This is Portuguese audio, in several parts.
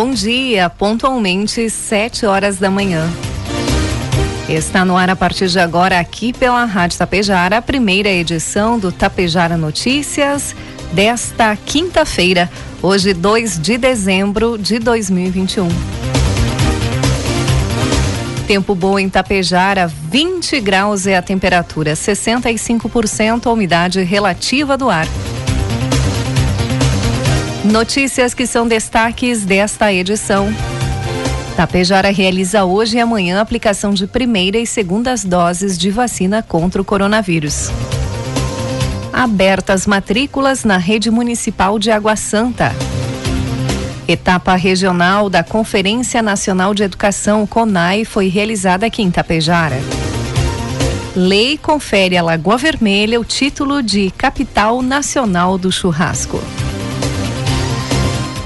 Bom dia, pontualmente sete horas da manhã. Está no ar a partir de agora aqui pela Rádio Tapejara, a primeira edição do Tapejara Notícias desta quinta-feira, hoje 2 de dezembro de 2021. Tempo bom em Tapejara, 20 graus é a temperatura, 65% a umidade relativa do ar. Notícias que são destaques desta edição. Tapejara realiza hoje e amanhã a aplicação de primeira e segundas doses de vacina contra o coronavírus. Abertas matrículas na rede municipal de Água Santa. Etapa regional da Conferência Nacional de Educação, CONAI, foi realizada aqui em Tapejara. Lei confere à Lagoa Vermelha o título de Capital Nacional do Churrasco.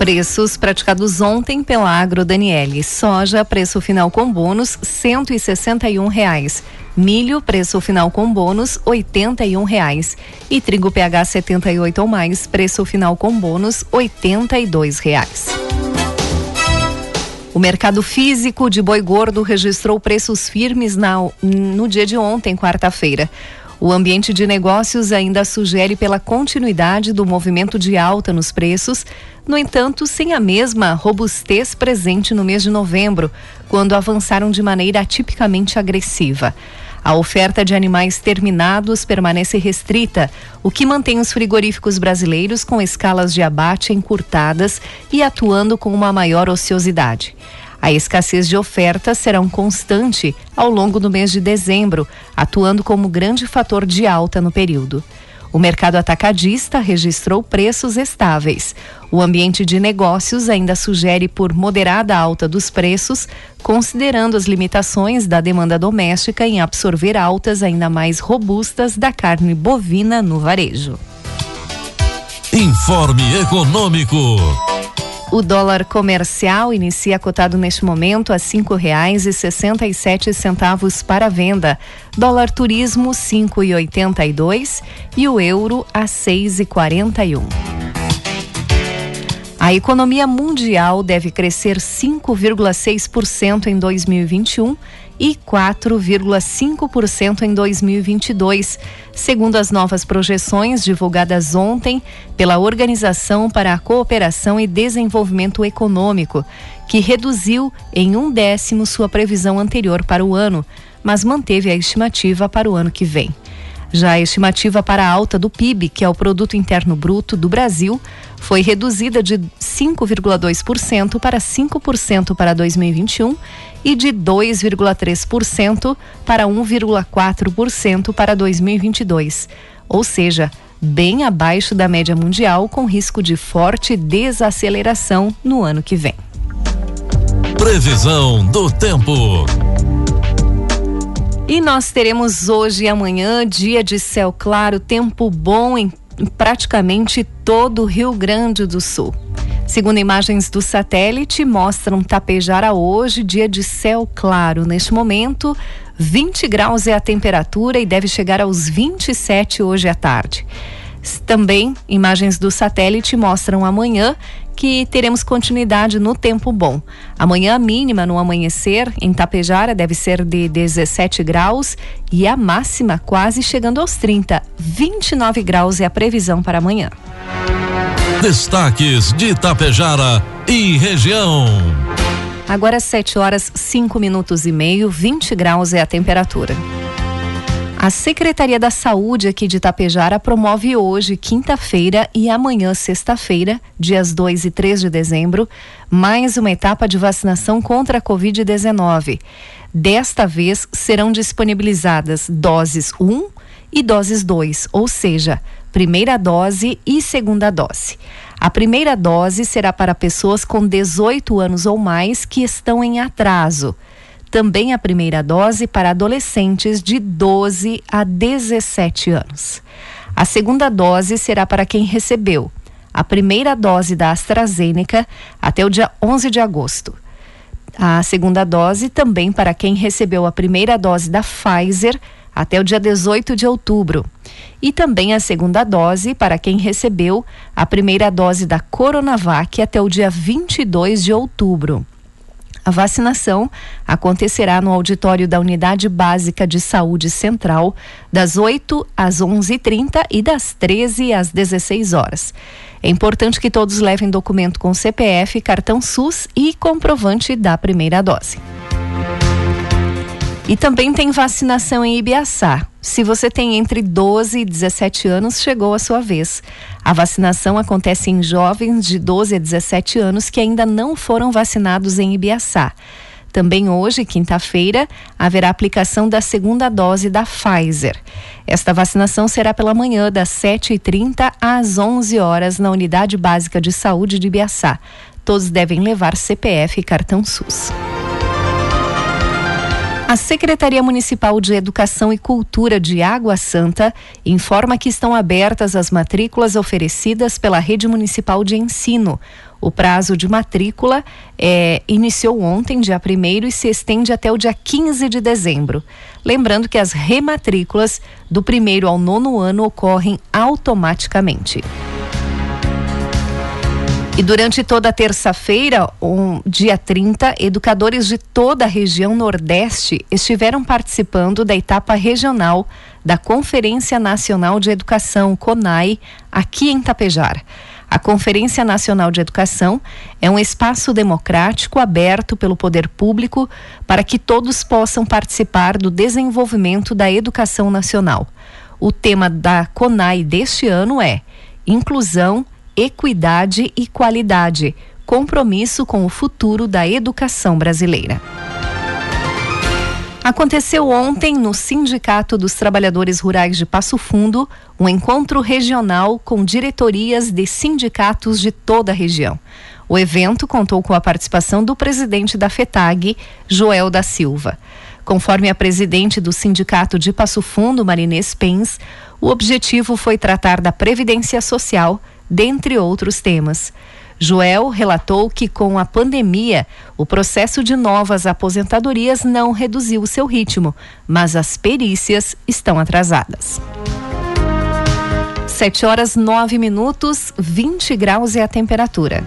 Preços praticados ontem pela Agro Daniele. Soja, preço final com bônus, cento e e reais. Milho, preço final com bônus, R$ reais. E trigo PH 78 ou mais, preço final com bônus, R$ reais. O mercado físico de boi gordo registrou preços firmes na, no dia de ontem, quarta-feira. O ambiente de negócios ainda sugere pela continuidade do movimento de alta nos preços, no entanto, sem a mesma robustez presente no mês de novembro, quando avançaram de maneira atipicamente agressiva. A oferta de animais terminados permanece restrita, o que mantém os frigoríficos brasileiros com escalas de abate encurtadas e atuando com uma maior ociosidade. A escassez de oferta será um constante ao longo do mês de dezembro, atuando como grande fator de alta no período. O mercado atacadista registrou preços estáveis. O ambiente de negócios ainda sugere por moderada alta dos preços, considerando as limitações da demanda doméstica em absorver altas ainda mais robustas da carne bovina no varejo. Informe Econômico. O dólar comercial inicia cotado neste momento a cinco reais e sessenta e sete centavos para venda. Dólar turismo cinco e oitenta e dois e o euro a seis e quarenta e um. A economia mundial deve crescer 5,6% em 2021 e 4,5% em 2022, segundo as novas projeções divulgadas ontem pela Organização para a Cooperação e Desenvolvimento Econômico, que reduziu em um décimo sua previsão anterior para o ano, mas manteve a estimativa para o ano que vem. Já a estimativa para a alta do PIB, que é o produto interno bruto do Brasil, foi reduzida de 5,2% para 5% para 2021 e de 2,3% para 1,4% para 2022. Ou seja, bem abaixo da média mundial, com risco de forte desaceleração no ano que vem. Previsão do tempo. E nós teremos hoje e amanhã dia de céu claro, tempo bom em praticamente todo o Rio Grande do Sul. Segundo imagens do satélite, mostram Tapejara hoje, dia de céu claro. Neste momento, 20 graus é a temperatura e deve chegar aos 27 hoje à tarde. Também, imagens do satélite mostram amanhã que teremos continuidade no tempo bom. Amanhã a mínima no amanhecer em Tapejara deve ser de 17 graus e a máxima quase chegando aos 30. 29 graus é a previsão para amanhã. Destaques de Tapejara e região. Agora 7 horas 5 minutos e meio, 20 graus é a temperatura. A Secretaria da Saúde aqui de Itapejara promove hoje, quinta-feira e amanhã, sexta-feira, dias 2 e 3 de dezembro, mais uma etapa de vacinação contra a Covid-19. Desta vez serão disponibilizadas doses 1 e doses 2, ou seja, primeira dose e segunda dose. A primeira dose será para pessoas com 18 anos ou mais que estão em atraso também a primeira dose para adolescentes de 12 a 17 anos. A segunda dose será para quem recebeu a primeira dose da AstraZeneca até o dia 11 de agosto. A segunda dose também para quem recebeu a primeira dose da Pfizer até o dia 18 de outubro. E também a segunda dose para quem recebeu a primeira dose da Coronavac até o dia 22 de outubro. A vacinação acontecerá no auditório da Unidade Básica de Saúde Central, das 8 às 11h30 e das 13 às 16 horas. É importante que todos levem documento com CPF, cartão SUS e comprovante da primeira dose. E também tem vacinação em Ibiaçá. Se você tem entre 12 e 17 anos, chegou a sua vez. A vacinação acontece em jovens de 12 a 17 anos que ainda não foram vacinados em Ibiaçá. Também hoje, quinta-feira, haverá aplicação da segunda dose da Pfizer. Esta vacinação será pela manhã, das 7h30 às 11 horas, na Unidade Básica de Saúde de Ibiaçá. Todos devem levar CPF e cartão SUS. A Secretaria Municipal de Educação e Cultura de Água Santa informa que estão abertas as matrículas oferecidas pela Rede Municipal de Ensino. O prazo de matrícula é, iniciou ontem, dia 1 e se estende até o dia 15 de dezembro. Lembrando que as rematrículas do primeiro ao nono ano ocorrem automaticamente. E durante toda terça-feira, um, dia 30, educadores de toda a região Nordeste estiveram participando da etapa regional da Conferência Nacional de Educação, CONAI, aqui em Tapejar. A Conferência Nacional de Educação é um espaço democrático aberto pelo poder público para que todos possam participar do desenvolvimento da educação nacional. O tema da CONAI deste ano é Inclusão equidade e qualidade, compromisso com o futuro da educação brasileira. Aconteceu ontem no Sindicato dos Trabalhadores Rurais de Passo Fundo um encontro regional com diretorias de sindicatos de toda a região. O evento contou com a participação do presidente da FETAG, Joel da Silva. Conforme a presidente do Sindicato de Passo Fundo, Marinês Pens, o objetivo foi tratar da previdência social, dentre outros temas. Joel relatou que com a pandemia, o processo de novas aposentadorias não reduziu o seu ritmo, mas as perícias estão atrasadas. 7 horas 9 minutos, 20 graus é a temperatura.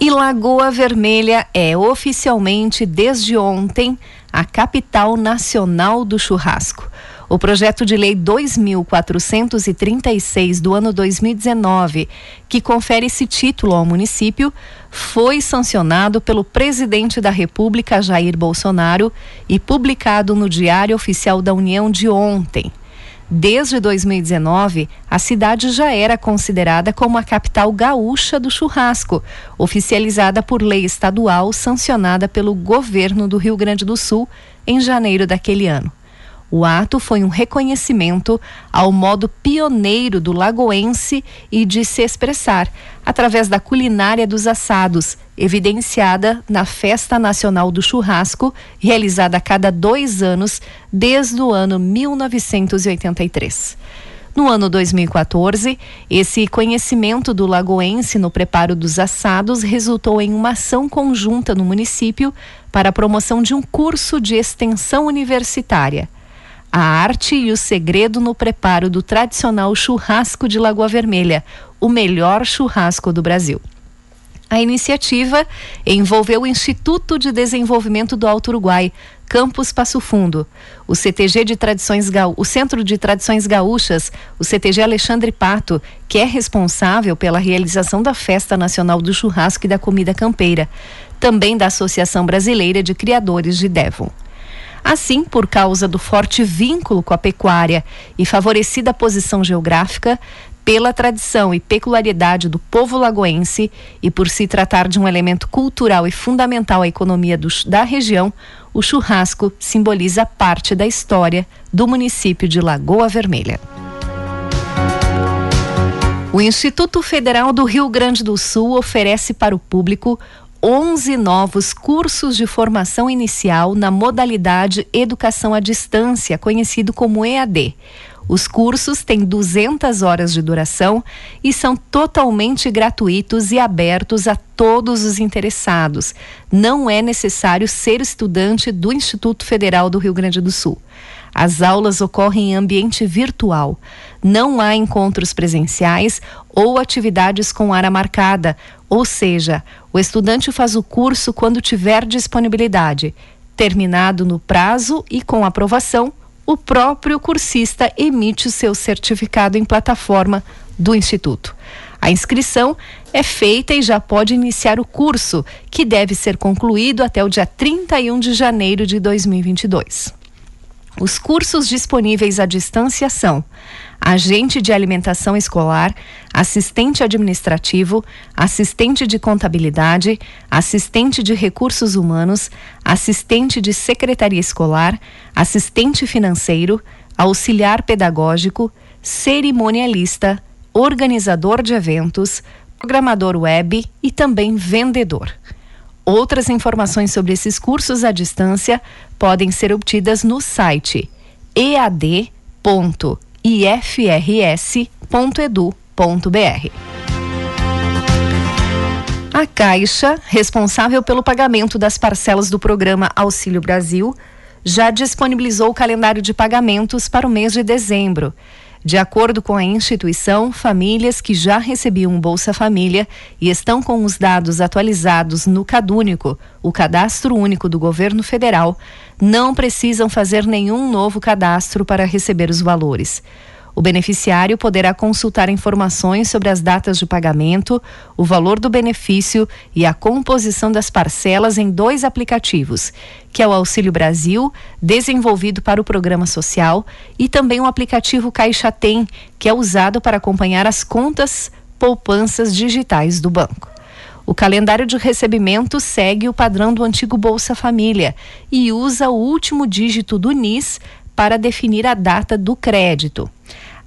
E Lagoa Vermelha é oficialmente, desde ontem, a capital nacional do churrasco. O projeto de lei 2436 do ano 2019, que confere esse título ao município, foi sancionado pelo presidente da República, Jair Bolsonaro, e publicado no Diário Oficial da União de ontem. Desde 2019, a cidade já era considerada como a capital gaúcha do churrasco, oficializada por lei estadual sancionada pelo governo do Rio Grande do Sul em janeiro daquele ano. O ato foi um reconhecimento ao modo pioneiro do lagoense e de se expressar, através da culinária dos assados, evidenciada na Festa Nacional do Churrasco, realizada a cada dois anos desde o ano 1983. No ano 2014, esse conhecimento do lagoense no preparo dos assados resultou em uma ação conjunta no município para a promoção de um curso de extensão universitária a arte e o segredo no preparo do tradicional churrasco de Lagoa Vermelha, o melhor churrasco do Brasil. A iniciativa envolveu o Instituto de Desenvolvimento do Alto Uruguai, Campus Passo Fundo, o CTG de Tradições Gaú o Centro de Tradições Gaúchas, o CTG Alexandre Pato, que é responsável pela realização da Festa Nacional do Churrasco e da Comida Campeira, também da Associação Brasileira de Criadores de Devon. Assim, por causa do forte vínculo com a pecuária e favorecida posição geográfica, pela tradição e peculiaridade do povo lagoense e por se tratar de um elemento cultural e fundamental à economia do, da região, o churrasco simboliza parte da história do município de Lagoa Vermelha. O Instituto Federal do Rio Grande do Sul oferece para o público 11 novos cursos de formação inicial na modalidade Educação à Distância, conhecido como EAD. Os cursos têm 200 horas de duração e são totalmente gratuitos e abertos a todos os interessados. Não é necessário ser estudante do Instituto Federal do Rio Grande do Sul. As aulas ocorrem em ambiente virtual. Não há encontros presenciais ou atividades com área marcada, ou seja, o estudante faz o curso quando tiver disponibilidade. Terminado no prazo e com aprovação, o próprio cursista emite o seu certificado em plataforma do Instituto. A inscrição é feita e já pode iniciar o curso, que deve ser concluído até o dia 31 de janeiro de 2022. Os cursos disponíveis à distância são agente de alimentação escolar, assistente administrativo, assistente de contabilidade, assistente de recursos humanos, assistente de secretaria escolar, assistente financeiro, auxiliar pedagógico, cerimonialista, organizador de eventos, programador web e também vendedor. Outras informações sobre esses cursos à distância podem ser obtidas no site ead.ifrs.edu.br. A Caixa, responsável pelo pagamento das parcelas do programa Auxílio Brasil, já disponibilizou o calendário de pagamentos para o mês de dezembro. De acordo com a instituição, famílias que já recebiam Bolsa Família e estão com os dados atualizados no Cadúnico, o Cadastro Único do Governo Federal, não precisam fazer nenhum novo cadastro para receber os valores. O beneficiário poderá consultar informações sobre as datas de pagamento, o valor do benefício e a composição das parcelas em dois aplicativos, que é o Auxílio Brasil, desenvolvido para o programa social, e também o aplicativo Caixa Tem, que é usado para acompanhar as contas poupanças digitais do banco. O calendário de recebimento segue o padrão do antigo Bolsa Família e usa o último dígito do NIS para definir a data do crédito.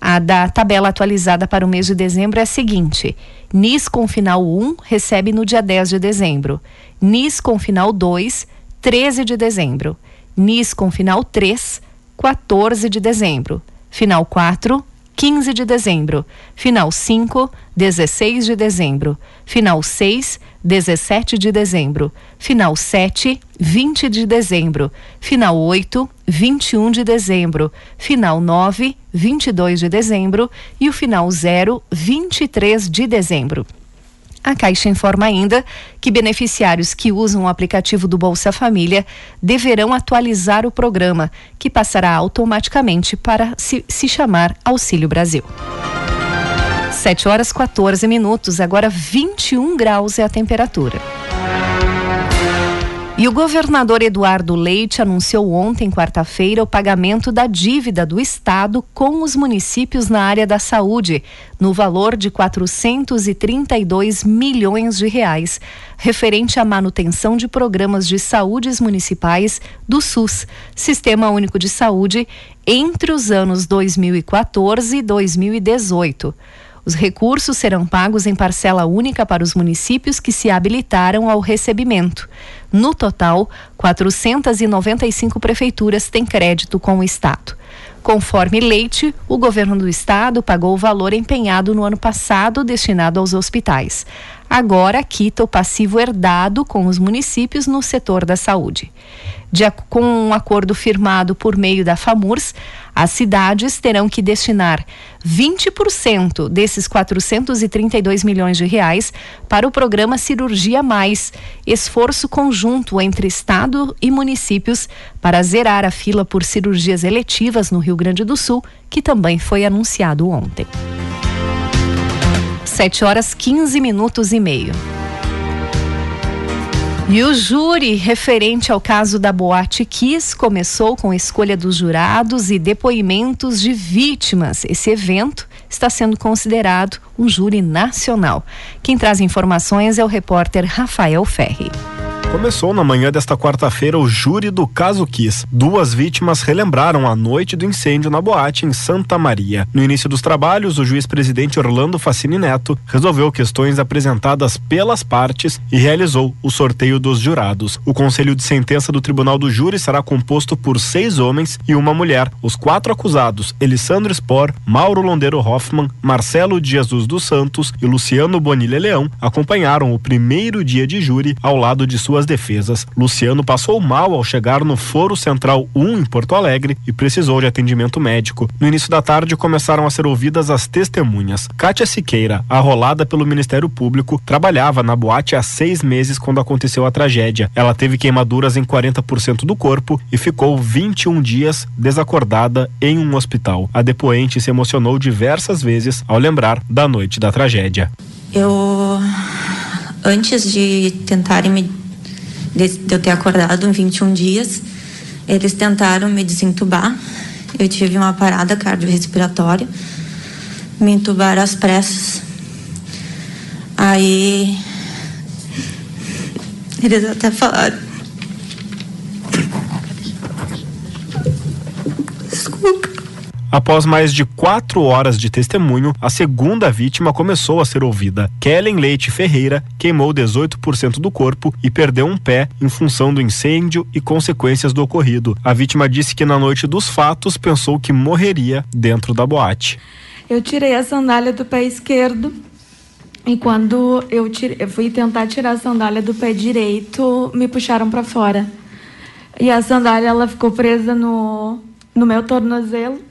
A da tabela atualizada para o mês de dezembro é a seguinte: NIS com final 1 recebe no dia 10 de dezembro. NIS com final 2, 13 de dezembro. NIS com final 3, 14 de dezembro. Final 4, 15 de dezembro. Final 5, 16 de dezembro. Final 6, 17 de dezembro. Final 7, 20 de dezembro. Final 8, 21 de dezembro. Final 9, 22 de dezembro. E o final 0, 23 de dezembro. A Caixa informa ainda que beneficiários que usam o aplicativo do Bolsa Família deverão atualizar o programa, que passará automaticamente para se, se chamar Auxílio Brasil. 7 horas 14 minutos, agora 21 graus é a temperatura. E o governador Eduardo Leite anunciou ontem, quarta-feira, o pagamento da dívida do Estado com os municípios na área da saúde, no valor de 432 milhões de reais, referente à manutenção de programas de saúdes municipais do SUS, Sistema Único de Saúde, entre os anos 2014 e 2018. Os recursos serão pagos em parcela única para os municípios que se habilitaram ao recebimento. No total, 495 prefeituras têm crédito com o Estado. Conforme Leite, o governo do estado pagou o valor empenhado no ano passado destinado aos hospitais. Agora quita o passivo herdado com os municípios no setor da saúde. De, com um acordo firmado por meio da FAMURS, as cidades terão que destinar 20% desses 432 milhões de reais para o programa Cirurgia Mais, esforço conjunto entre Estado e municípios para zerar a fila por cirurgias eletivas no Rio Grande do Sul, que também foi anunciado ontem. 7 horas 15 minutos e meio. E o júri referente ao caso da Boate Kiss começou com a escolha dos jurados e depoimentos de vítimas. Esse evento está sendo considerado um júri nacional. Quem traz informações é o repórter Rafael Ferri. Começou na manhã desta quarta-feira o júri do caso Kiss. Duas vítimas relembraram a noite do incêndio na boate em Santa Maria. No início dos trabalhos, o juiz-presidente Orlando Facini Neto resolveu questões apresentadas pelas partes e realizou o sorteio dos jurados. O conselho de sentença do Tribunal do Júri será composto por seis homens e uma mulher. Os quatro acusados, Elisandro Spor, Mauro Londeiro Hoffman, Marcelo de Jesus dos Santos e Luciano Bonilha Leão, acompanharam o primeiro dia de júri ao lado de suas suas defesas. Luciano passou mal ao chegar no Foro Central 1 em Porto Alegre e precisou de atendimento médico. No início da tarde começaram a ser ouvidas as testemunhas. Kátia Siqueira, arrolada pelo Ministério Público, trabalhava na boate há seis meses quando aconteceu a tragédia. Ela teve queimaduras em 40% do corpo e ficou 21 dias desacordada em um hospital. A depoente se emocionou diversas vezes ao lembrar da noite da tragédia. Eu antes de tentarem me de, eu ter acordado em 21 dias. Eles tentaram me desentubar. Eu tive uma parada cardiorrespiratória. Me entubaram às pressas. Aí. Eles até falaram. Após mais de quatro horas de testemunho, a segunda vítima começou a ser ouvida. Kellen Leite Ferreira queimou 18% do corpo e perdeu um pé em função do incêndio e consequências do ocorrido. A vítima disse que na noite dos fatos pensou que morreria dentro da boate. Eu tirei a sandália do pé esquerdo e quando eu, tirei, eu fui tentar tirar a sandália do pé direito, me puxaram para fora. E a sandália ela ficou presa no, no meu tornozelo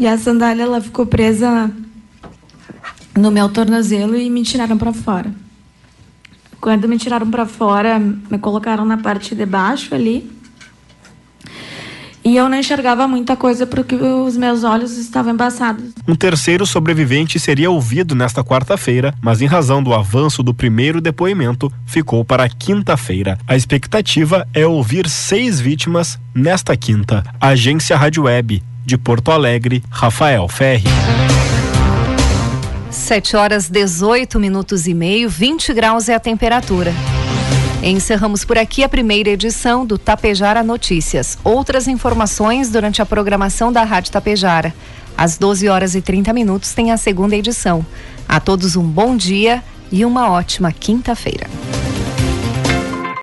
E a sandália ela ficou presa no meu tornozelo e me tiraram para fora. Quando me tiraram para fora, me colocaram na parte de baixo ali. E eu não enxergava muita coisa porque os meus olhos estavam embaçados. Um terceiro sobrevivente seria ouvido nesta quarta-feira, mas em razão do avanço do primeiro depoimento, ficou para quinta-feira. A expectativa é ouvir seis vítimas nesta quinta. Agência Rádio Web de Porto Alegre, Rafael Ferri. 7 horas 18 minutos e meio, 20 graus é a temperatura. Encerramos por aqui a primeira edição do Tapejara Notícias. Outras informações durante a programação da Rádio Tapejara. Às 12 horas e 30 minutos tem a segunda edição. A todos um bom dia e uma ótima quinta-feira.